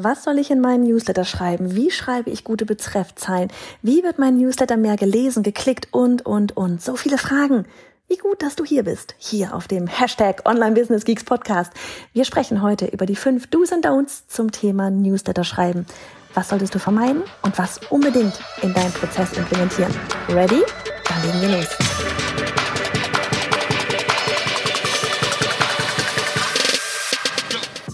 Was soll ich in meinen Newsletter schreiben? Wie schreibe ich gute Betreffzeilen? Wie wird mein Newsletter mehr gelesen, geklickt und, und, und? So viele Fragen. Wie gut, dass du hier bist, hier auf dem Hashtag Online Business Geeks Podcast. Wir sprechen heute über die fünf Do's und Don'ts zum Thema Newsletter schreiben. Was solltest du vermeiden und was unbedingt in deinen Prozess implementieren? Ready? Dann legen wir los.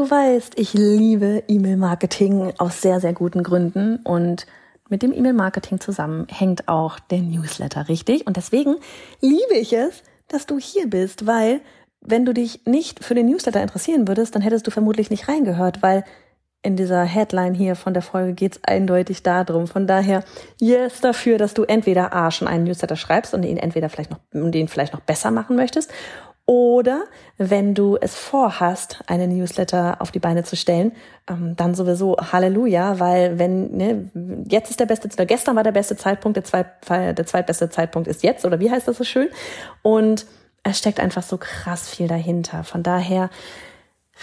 Du weißt, ich liebe E-Mail-Marketing aus sehr, sehr guten Gründen und mit dem E-Mail-Marketing zusammen hängt auch der Newsletter, richtig? Und deswegen liebe ich es, dass du hier bist, weil wenn du dich nicht für den Newsletter interessieren würdest, dann hättest du vermutlich nicht reingehört, weil in dieser Headline hier von der Folge geht's eindeutig darum. Von daher, yes dafür, dass du entweder A schon einen Newsletter schreibst und ihn entweder vielleicht noch, und vielleicht noch besser machen möchtest oder wenn du es vorhast, einen Newsletter auf die Beine zu stellen, ähm, dann sowieso Halleluja, weil wenn, ne, jetzt ist der beste, oder gestern war der beste Zeitpunkt, der, zweit, der zweitbeste Zeitpunkt ist jetzt, oder wie heißt das so schön? Und es steckt einfach so krass viel dahinter. Von daher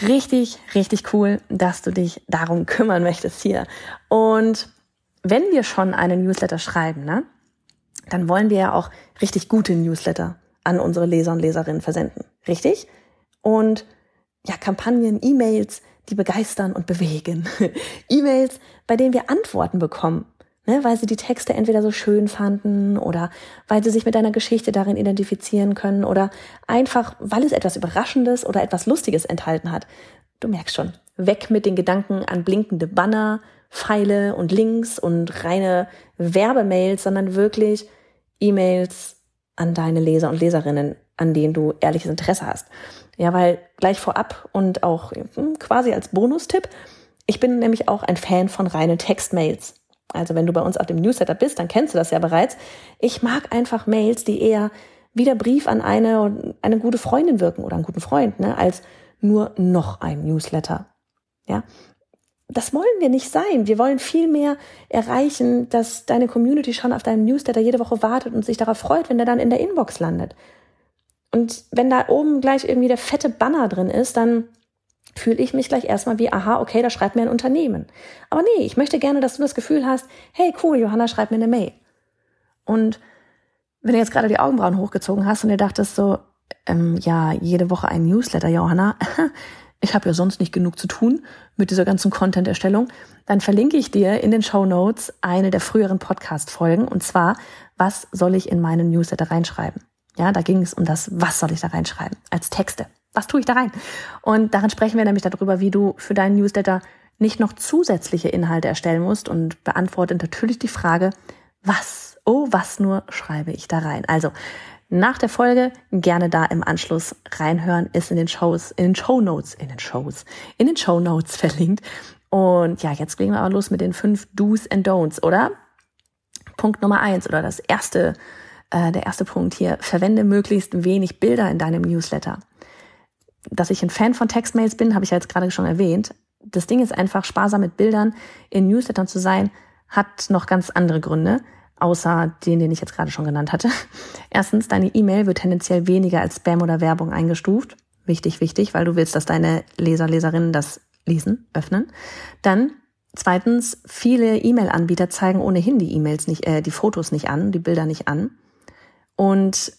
richtig, richtig cool, dass du dich darum kümmern möchtest hier. Und wenn wir schon einen Newsletter schreiben, ne, dann wollen wir ja auch richtig gute Newsletter an unsere Leser und Leserinnen versenden. Richtig? Und ja, Kampagnen, E-Mails, die begeistern und bewegen. E-Mails, bei denen wir Antworten bekommen, ne, weil sie die Texte entweder so schön fanden oder weil sie sich mit deiner Geschichte darin identifizieren können oder einfach, weil es etwas Überraschendes oder etwas Lustiges enthalten hat. Du merkst schon, weg mit den Gedanken an blinkende Banner, Pfeile und Links und reine Werbemails, sondern wirklich E-Mails, an deine Leser und Leserinnen, an denen du ehrliches Interesse hast. Ja, weil gleich vorab und auch hm, quasi als Bonustipp, ich bin nämlich auch ein Fan von reinen Textmails. Also wenn du bei uns auf dem Newsletter bist, dann kennst du das ja bereits. Ich mag einfach Mails, die eher wie der Brief an eine, eine gute Freundin wirken oder einen guten Freund, ne, als nur noch ein Newsletter. Ja, das wollen wir nicht sein. Wir wollen viel mehr erreichen, dass deine Community schon auf deinem Newsletter jede Woche wartet und sich darauf freut, wenn der dann in der Inbox landet. Und wenn da oben gleich irgendwie der fette Banner drin ist, dann fühle ich mich gleich erstmal wie, aha, okay, da schreibt mir ein Unternehmen. Aber nee, ich möchte gerne, dass du das Gefühl hast, hey, cool, Johanna schreibt mir eine Mail. Und wenn du jetzt gerade die Augenbrauen hochgezogen hast und dir dachtest so, ähm, ja, jede Woche ein Newsletter, Johanna, ich habe ja sonst nicht genug zu tun mit dieser ganzen Content-Erstellung, dann verlinke ich dir in den Show Notes eine der früheren Podcast-Folgen und zwar, was soll ich in meinen Newsletter reinschreiben? Ja, da ging es um das, was soll ich da reinschreiben als Texte? Was tue ich da rein? Und darin sprechen wir nämlich darüber, wie du für deinen Newsletter nicht noch zusätzliche Inhalte erstellen musst und beantwortet natürlich die Frage, was, oh, was nur schreibe ich da rein? Also, nach der Folge gerne da im Anschluss reinhören, ist in den Shows, in den Show Notes, in den Shows, in den Show Notes verlinkt. Und ja, jetzt legen wir aber los mit den fünf Do's and Don'ts, oder? Punkt Nummer eins oder das erste, äh, der erste Punkt hier: Verwende möglichst wenig Bilder in deinem Newsletter. Dass ich ein Fan von Textmails bin, habe ich ja jetzt gerade schon erwähnt. Das Ding ist einfach, sparsam mit Bildern in Newslettern zu sein, hat noch ganz andere Gründe außer den, den ich jetzt gerade schon genannt hatte. Erstens, deine E-Mail wird tendenziell weniger als Spam oder Werbung eingestuft. Wichtig, wichtig, weil du willst, dass deine Leser, Leserinnen das lesen, öffnen. Dann zweitens, viele E-Mail-Anbieter zeigen ohnehin die E-Mails nicht, äh, die Fotos nicht an, die Bilder nicht an. Und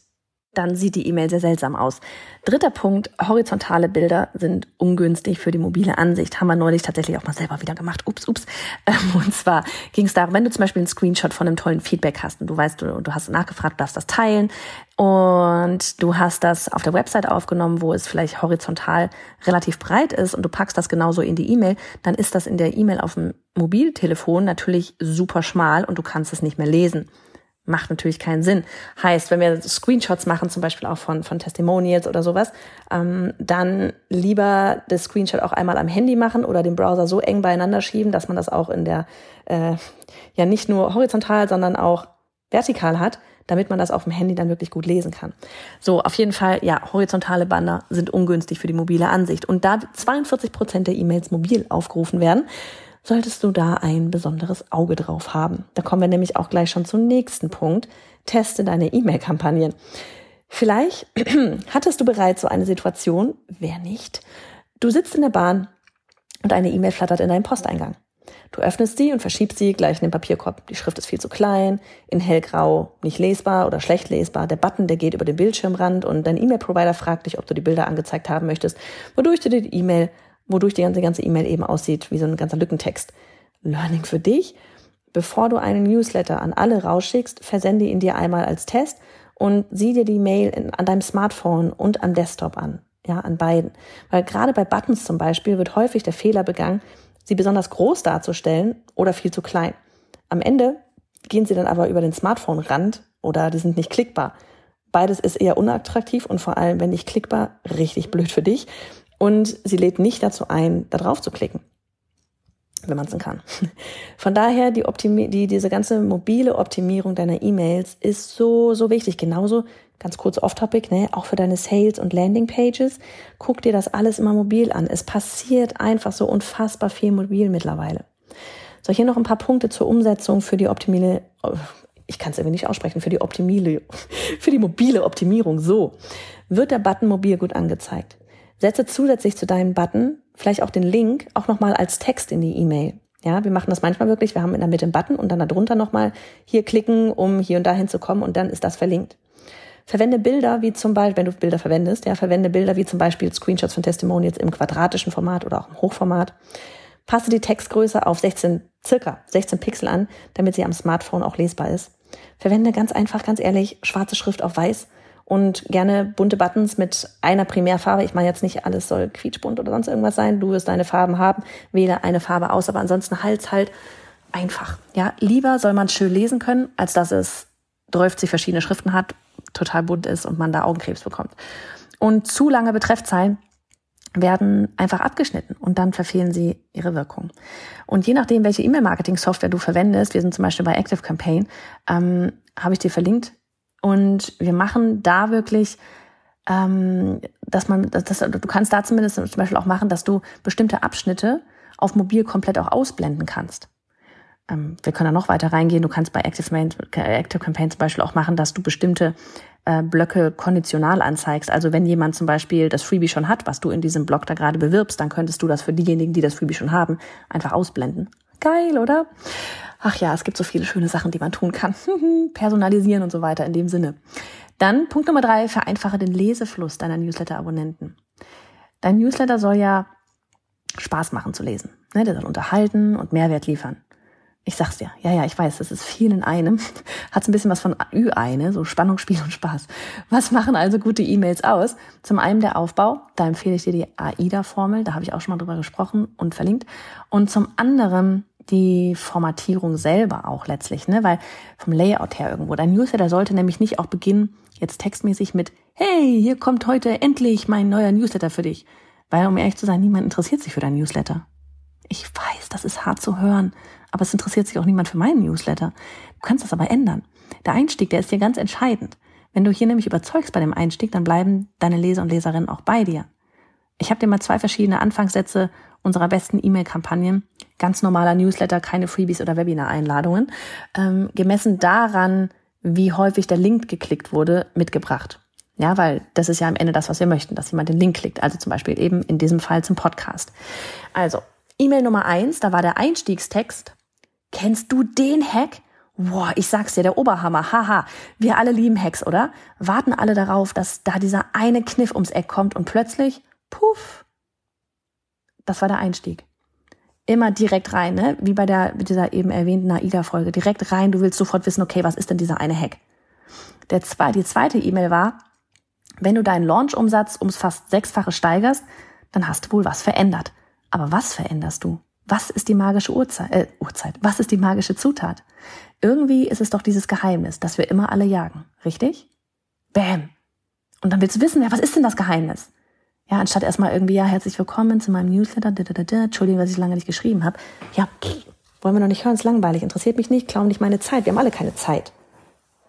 dann sieht die E-Mail sehr seltsam aus. Dritter Punkt, horizontale Bilder sind ungünstig für die mobile Ansicht. Haben wir neulich tatsächlich auch mal selber wieder gemacht. Ups, ups. Ähm, und zwar ging es darum, wenn du zum Beispiel einen Screenshot von einem tollen Feedback hast und du weißt, du, du hast nachgefragt, du darfst das teilen und du hast das auf der Website aufgenommen, wo es vielleicht horizontal relativ breit ist und du packst das genauso in die E-Mail, dann ist das in der E-Mail auf dem Mobiltelefon natürlich super schmal und du kannst es nicht mehr lesen. Macht natürlich keinen Sinn. Heißt, wenn wir Screenshots machen, zum Beispiel auch von, von Testimonials oder sowas, ähm, dann lieber das Screenshot auch einmal am Handy machen oder den Browser so eng beieinander schieben, dass man das auch in der, äh, ja nicht nur horizontal, sondern auch vertikal hat, damit man das auf dem Handy dann wirklich gut lesen kann. So, auf jeden Fall, ja, horizontale Banner sind ungünstig für die mobile Ansicht. Und da 42 Prozent der E-Mails mobil aufgerufen werden, solltest du da ein besonderes Auge drauf haben. Da kommen wir nämlich auch gleich schon zum nächsten Punkt. Teste deine E-Mail-Kampagnen. Vielleicht hattest du bereits so eine Situation, wer nicht? Du sitzt in der Bahn und eine E-Mail flattert in deinen Posteingang. Du öffnest sie und verschiebst sie gleich in den Papierkorb. Die Schrift ist viel zu klein, in hellgrau, nicht lesbar oder schlecht lesbar. Der Button, der geht über den Bildschirmrand und dein E-Mail-Provider fragt dich, ob du die Bilder angezeigt haben möchtest, wodurch du die E-Mail, wodurch die ganze E-Mail eben aussieht wie so ein ganzer Lückentext. Learning für dich. Bevor du einen Newsletter an alle rausschickst, versende ihn dir einmal als Test und sieh dir die Mail in, an deinem Smartphone und am Desktop an. Ja, an beiden. Weil gerade bei Buttons zum Beispiel wird häufig der Fehler begangen, sie besonders groß darzustellen oder viel zu klein. Am Ende gehen sie dann aber über den Smartphone-Rand oder die sind nicht klickbar. Beides ist eher unattraktiv und vor allem, wenn nicht klickbar, richtig blöd für dich. Und sie lädt nicht dazu ein, da drauf zu klicken, wenn man es denn kann. Von daher, die, Optimi die diese ganze mobile Optimierung deiner E-Mails ist so, so wichtig. Genauso ganz kurz off-topic, ne, auch für deine Sales- und Landing-Pages, guck dir das alles immer mobil an. Es passiert einfach so unfassbar viel mobil mittlerweile. So, hier noch ein paar Punkte zur Umsetzung für die optimale, ich kann es irgendwie nicht aussprechen, für die optimile, für die mobile Optimierung. So, wird der Button mobil gut angezeigt. Setze zusätzlich zu deinem Button vielleicht auch den Link auch nochmal als Text in die E-Mail. Ja, wir machen das manchmal wirklich. Wir haben in der Mitte einen Button und dann darunter nochmal hier klicken, um hier und dahin zu kommen und dann ist das verlinkt. Verwende Bilder wie zum Beispiel, wenn du Bilder verwendest, ja, verwende Bilder wie zum Beispiel Screenshots von Testimonials im quadratischen Format oder auch im Hochformat. Passe die Textgröße auf 16, circa 16 Pixel an, damit sie am Smartphone auch lesbar ist. Verwende ganz einfach, ganz ehrlich, schwarze Schrift auf weiß und gerne bunte Buttons mit einer Primärfarbe. Ich meine jetzt nicht, alles soll quietschbunt oder sonst irgendwas sein. Du wirst deine Farben haben, wähle eine Farbe aus, aber ansonsten Hals halt einfach. Ja, lieber soll man schön lesen können, als dass es 30 verschiedene Schriften hat total bunt ist und man da Augenkrebs bekommt. Und zu lange Betreffzeilen werden einfach abgeschnitten und dann verfehlen sie ihre Wirkung. Und je nachdem, welche E-Mail-Marketing-Software du verwendest, wir sind zum Beispiel bei Active Campaign, ähm, habe ich dir verlinkt. Und wir machen da wirklich, ähm, dass man, dass, du kannst da zumindest zum Beispiel auch machen, dass du bestimmte Abschnitte auf mobil komplett auch ausblenden kannst ähm, wir können da noch weiter reingehen. Du kannst bei Active, Main, Active Campaign zum Beispiel auch machen, dass du bestimmte äh, Blöcke konditional anzeigst. Also wenn jemand zum Beispiel das Freebie schon hat, was du in diesem Blog da gerade bewirbst, dann könntest du das für diejenigen, die das Freebie schon haben, einfach ausblenden. Geil, oder? Ach ja, es gibt so viele schöne Sachen, die man tun kann. Personalisieren und so weiter in dem Sinne. Dann Punkt Nummer drei, vereinfache den Lesefluss deiner Newsletter-Abonnenten. Dein Newsletter soll ja Spaß machen zu lesen. Ne? Der soll unterhalten und Mehrwert liefern. Ich sag's dir, ja, ja, ich weiß, das ist viel in einem. Hat's ein bisschen was von Ü-Ei, ne? so Spannung, Spiel und Spaß. Was machen also gute E-Mails aus? Zum einen der Aufbau, da empfehle ich dir die AIDA-Formel, da habe ich auch schon mal drüber gesprochen und verlinkt. Und zum anderen die Formatierung selber auch letztlich, ne? weil vom Layout her irgendwo. Dein Newsletter sollte nämlich nicht auch beginnen, jetzt textmäßig mit, hey, hier kommt heute endlich mein neuer Newsletter für dich. Weil, um ehrlich zu sein, niemand interessiert sich für dein Newsletter. Ich weiß, das ist hart zu hören, aber es interessiert sich auch niemand für meinen Newsletter. Du kannst das aber ändern. Der Einstieg, der ist dir ganz entscheidend. Wenn du hier nämlich überzeugst bei dem Einstieg, dann bleiben deine Leser und Leserinnen auch bei dir. Ich habe dir mal zwei verschiedene Anfangssätze unserer besten E-Mail-Kampagnen, ganz normaler Newsletter, keine Freebies oder Webinar-Einladungen, ähm, gemessen daran, wie häufig der Link geklickt wurde, mitgebracht. Ja, weil das ist ja am Ende das, was wir möchten, dass jemand den Link klickt. Also zum Beispiel eben in diesem Fall zum Podcast. Also, E-Mail Nummer eins, da war der Einstiegstext Kennst du den Hack? Boah, ich sag's dir, der Oberhammer. Haha, wir alle lieben Hacks, oder? Warten alle darauf, dass da dieser eine Kniff ums Eck kommt und plötzlich, puff, das war der Einstieg. Immer direkt rein, ne? Wie bei der, dieser eben erwähnten AIDA-Folge. Direkt rein, du willst sofort wissen, okay, was ist denn dieser eine Hack? Der zwei, die zweite E-Mail war, wenn du deinen Launch-Umsatz ums fast sechsfache steigerst, dann hast du wohl was verändert. Aber was veränderst du? Was ist die magische Uhrzeit, äh, Uhrzeit? Was ist die magische Zutat? Irgendwie ist es doch dieses Geheimnis, das wir immer alle jagen, richtig? Bam. Und dann willst du wissen, ja, was ist denn das Geheimnis? Ja, anstatt erstmal irgendwie, ja, herzlich willkommen zu meinem Newsletter, da, da, da, Entschuldigung, dass ich lange nicht geschrieben habe. Ja, pff, wollen wir noch nicht hören, ist langweilig, interessiert mich nicht, klauen nicht meine Zeit. Wir haben alle keine Zeit.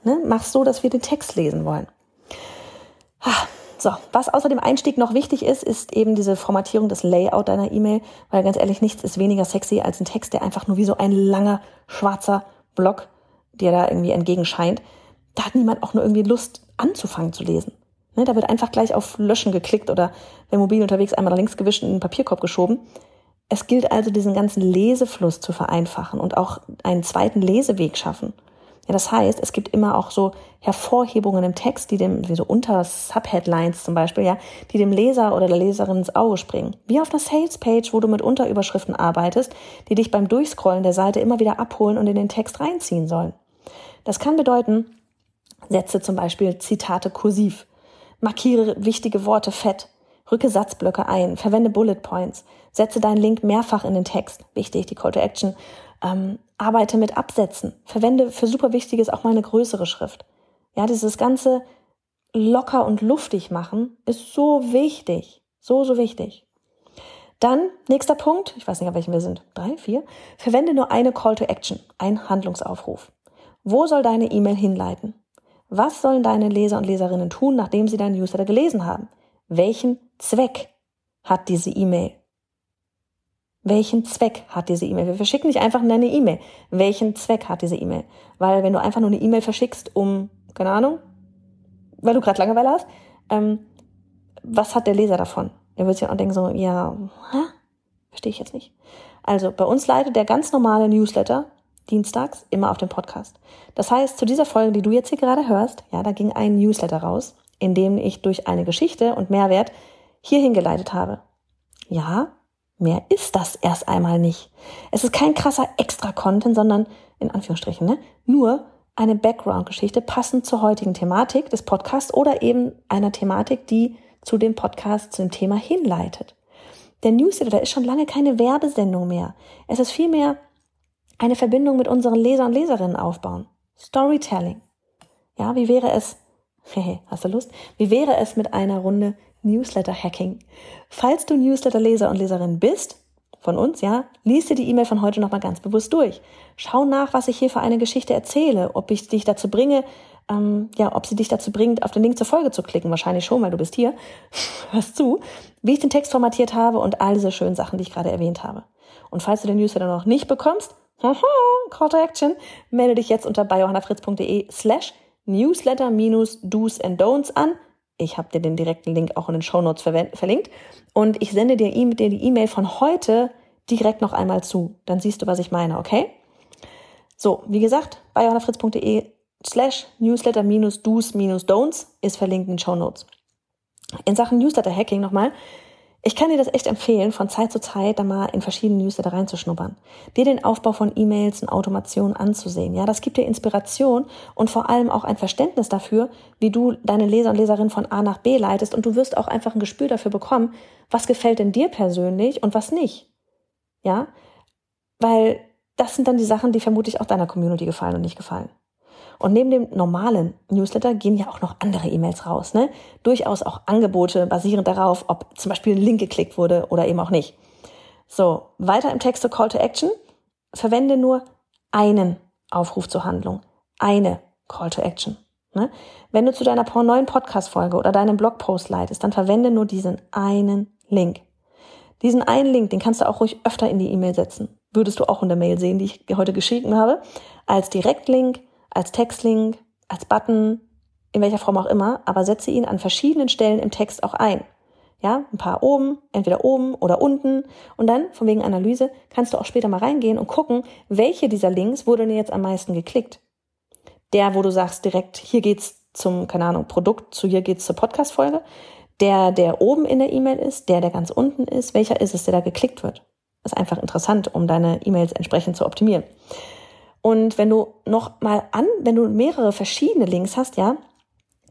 Ne? Mach's so, dass wir den Text lesen wollen. Ah, so, was außer dem Einstieg noch wichtig ist, ist eben diese Formatierung des Layout deiner E-Mail, weil ganz ehrlich, nichts ist weniger sexy als ein Text, der einfach nur wie so ein langer, schwarzer Block dir da irgendwie entgegenscheint. Da hat niemand auch nur irgendwie Lust anzufangen zu lesen. Ne, da wird einfach gleich auf Löschen geklickt oder wenn mobil unterwegs einmal nach links gewischt in den Papierkorb geschoben. Es gilt also, diesen ganzen Lesefluss zu vereinfachen und auch einen zweiten Leseweg schaffen. Ja, das heißt, es gibt immer auch so Hervorhebungen im Text, die dem, wie so unter Subheadlines zum Beispiel, ja, die dem Leser oder der Leserin ins Auge springen. Wie auf einer Salespage, wo du mit Unterüberschriften arbeitest, die dich beim Durchscrollen der Seite immer wieder abholen und in den Text reinziehen sollen. Das kann bedeuten, setze zum Beispiel Zitate kursiv, markiere wichtige Worte fett, rücke Satzblöcke ein, verwende Bullet Points, setze deinen Link mehrfach in den Text, wichtig, die Call to Action, ähm, arbeite mit Absätzen, verwende für super Wichtiges auch mal eine größere Schrift. Ja, dieses ganze locker und luftig machen ist so wichtig, so, so wichtig. Dann, nächster Punkt, ich weiß nicht, auf welchen wir sind, drei, vier, verwende nur eine Call to Action, ein Handlungsaufruf. Wo soll deine E-Mail hinleiten? Was sollen deine Leser und Leserinnen tun, nachdem sie deinen Newsletter gelesen haben? Welchen Zweck hat diese E-Mail? Welchen Zweck hat diese E-Mail? Wir verschicken nicht einfach nur eine E-Mail. Welchen Zweck hat diese E-Mail? Weil wenn du einfach nur eine E-Mail verschickst, um, keine Ahnung, weil du gerade Langeweile hast, ähm, was hat der Leser davon? Der wird sich auch denken so, ja, hä? verstehe ich jetzt nicht. Also bei uns leitet der ganz normale Newsletter dienstags immer auf den Podcast. Das heißt, zu dieser Folge, die du jetzt hier gerade hörst, ja, da ging ein Newsletter raus, in dem ich durch eine Geschichte und Mehrwert hierhin geleitet habe. Ja, mehr ist das erst einmal nicht. Es ist kein krasser Extra-Content, sondern in Anführungsstrichen, ne, nur eine Background-Geschichte passend zur heutigen Thematik des Podcasts oder eben einer Thematik, die zu dem Podcast, zu dem Thema hinleitet. Der Newsletter ist schon lange keine Werbesendung mehr. Es ist vielmehr eine Verbindung mit unseren Leser und Leserinnen aufbauen. Storytelling. Ja, wie wäre es, hehe, hast du Lust? Wie wäre es mit einer Runde Newsletter-Hacking? Falls du Newsletter-Leser und Leserin bist, von uns, ja, lies dir die E-Mail von heute nochmal ganz bewusst durch. Schau nach, was ich hier für eine Geschichte erzähle, ob ich dich dazu bringe, ähm, ja, ob sie dich dazu bringt, auf den Link zur Folge zu klicken. Wahrscheinlich schon, weil du bist hier. Hörst zu. Wie ich den Text formatiert habe und all diese schönen Sachen, die ich gerade erwähnt habe. Und falls du den Newsletter noch nicht bekommst, Call to Action. Melde dich jetzt unter biohannafritz.de slash newsletter minus do's and don'ts an. Ich habe dir den direkten Link auch in den Show Notes verlinkt. Und ich sende dir, die E-Mail von heute direkt noch einmal zu. Dann siehst du, was ich meine, okay? So, wie gesagt, biohannafritz.de slash newsletter minus do's minus don'ts ist verlinkt in den Show Notes. In Sachen Newsletter Hacking nochmal. Ich kann dir das echt empfehlen, von Zeit zu Zeit da mal in verschiedene Newsletter reinzuschnuppern, dir den Aufbau von E-Mails und Automationen anzusehen. Ja, das gibt dir Inspiration und vor allem auch ein Verständnis dafür, wie du deine Leser und Leserinnen von A nach B leitest und du wirst auch einfach ein Gespür dafür bekommen, was gefällt denn dir persönlich und was nicht. Ja, weil das sind dann die Sachen, die vermutlich auch deiner Community gefallen und nicht gefallen. Und neben dem normalen Newsletter gehen ja auch noch andere E-Mails raus. Ne? Durchaus auch Angebote basierend darauf, ob zum Beispiel ein Link geklickt wurde oder eben auch nicht. So, weiter im Text zur Call to Action. Verwende nur einen Aufruf zur Handlung. Eine Call to Action. Ne? Wenn du zu deiner neuen Podcast-Folge oder deinem Blogpost leitest, dann verwende nur diesen einen Link. Diesen einen Link, den kannst du auch ruhig öfter in die E-Mail setzen. Würdest du auch in der Mail sehen, die ich heute geschrieben habe. Als Direktlink, als Textlink, als Button, in welcher Form auch immer, aber setze ihn an verschiedenen Stellen im Text auch ein. Ja, ein paar oben, entweder oben oder unten. Und dann, von wegen Analyse, kannst du auch später mal reingehen und gucken, welche dieser Links wurde denn jetzt am meisten geklickt. Der, wo du sagst direkt, hier geht's zum, keine Ahnung, Produkt, zu hier geht's zur Podcast-Folge. Der, der oben in der E-Mail ist, der, der ganz unten ist, welcher ist es, der da geklickt wird. Ist einfach interessant, um deine E-Mails entsprechend zu optimieren. Und wenn du noch mal an, wenn du mehrere verschiedene Links hast, ja,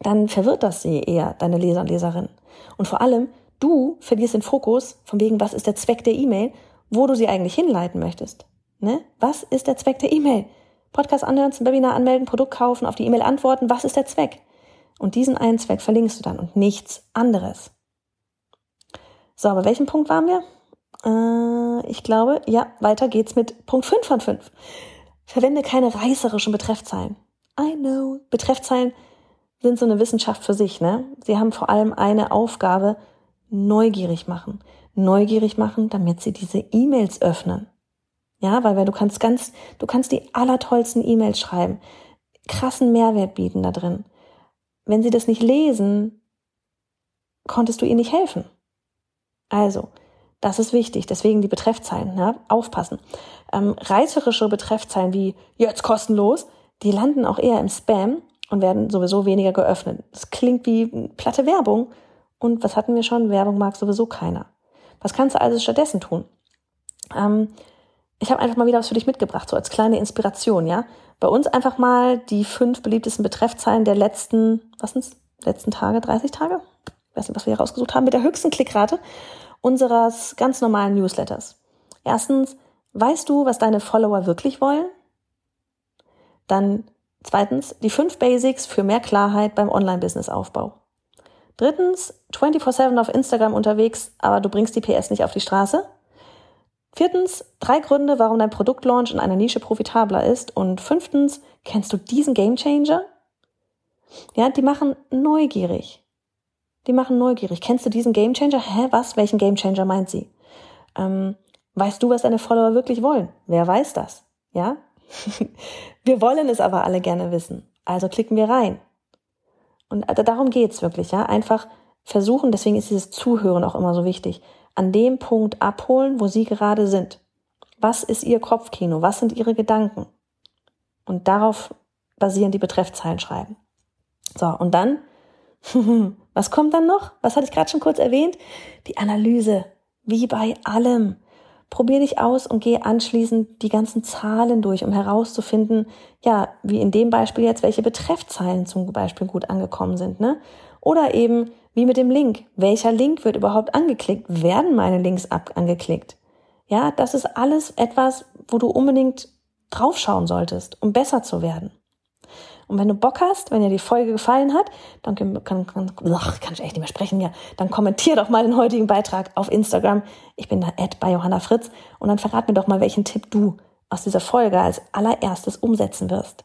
dann verwirrt das sie eher, deine Leser und Leserinnen. Und vor allem, du verlierst den Fokus von wegen, was ist der Zweck der E-Mail wo du sie eigentlich hinleiten möchtest. Ne? Was ist der Zweck der E-Mail? Podcast anhören, zum Webinar anmelden, Produkt kaufen, auf die E-Mail antworten. Was ist der Zweck? Und diesen einen Zweck verlinkst du dann und nichts anderes. So, aber welchen Punkt waren wir? Äh, ich glaube, ja, weiter geht's mit Punkt 5 von 5. Verwende keine reißerischen Betreffzeilen. I know. Betreffzeilen sind so eine Wissenschaft für sich, ne? Sie haben vor allem eine Aufgabe, neugierig machen. Neugierig machen, damit sie diese E-Mails öffnen. Ja, weil, weil du kannst ganz, du kannst die allertollsten E-Mails schreiben, krassen Mehrwert bieten da drin. Wenn sie das nicht lesen, konntest du ihnen nicht helfen. Also, das ist wichtig. Deswegen die Betreffzeilen, ne? aufpassen. Ähm, reißerische Betreffzeilen wie jetzt kostenlos, die landen auch eher im Spam und werden sowieso weniger geöffnet. Das klingt wie platte Werbung. Und was hatten wir schon? Werbung mag sowieso keiner. Was kannst du also stattdessen tun? Ähm, ich habe einfach mal wieder was für dich mitgebracht, so als kleine Inspiration, ja. Bei uns einfach mal die fünf beliebtesten Betreffzeilen der letzten, was sind's, letzten Tage, 30 Tage? Ich weiß nicht, was wir hier rausgesucht haben, mit der höchsten Klickrate unseres ganz normalen Newsletters. Erstens, weißt du, was deine Follower wirklich wollen? Dann zweitens, die fünf Basics für mehr Klarheit beim Online-Business-Aufbau. Drittens, 24-7 auf Instagram unterwegs, aber du bringst die PS nicht auf die Straße. Viertens, drei Gründe, warum dein Produktlaunch in einer Nische profitabler ist. Und fünftens, kennst du diesen Gamechanger? Ja, die machen neugierig. Die machen neugierig. Kennst du diesen Gamechanger? Hä, was? Welchen Gamechanger meint sie? Ähm, weißt du, was deine Follower wirklich wollen? Wer weiß das? Ja? wir wollen es aber alle gerne wissen. Also klicken wir rein. Und darum geht's wirklich, ja. Einfach versuchen, deswegen ist dieses Zuhören auch immer so wichtig an dem Punkt abholen, wo Sie gerade sind. Was ist Ihr Kopfkino? Was sind Ihre Gedanken? Und darauf basieren die Betreffzeilen schreiben. So, und dann, was kommt dann noch? Was hatte ich gerade schon kurz erwähnt? Die Analyse. Wie bei allem. Probier dich aus und geh anschließend die ganzen Zahlen durch, um herauszufinden, ja, wie in dem Beispiel jetzt, welche Betreffzeilen zum Beispiel gut angekommen sind, ne? Oder eben, wie mit dem Link. Welcher Link wird überhaupt angeklickt? Werden meine Links ab angeklickt? Ja, das ist alles etwas, wo du unbedingt draufschauen solltest, um besser zu werden. Und wenn du Bock hast, wenn dir die Folge gefallen hat, dann kann, kann, kann, kann ich echt nicht mehr sprechen hier, dann kommentier doch mal den heutigen Beitrag auf Instagram. Ich bin da bei Johanna Fritz und dann verrat mir doch mal, welchen Tipp du aus dieser Folge als allererstes umsetzen wirst.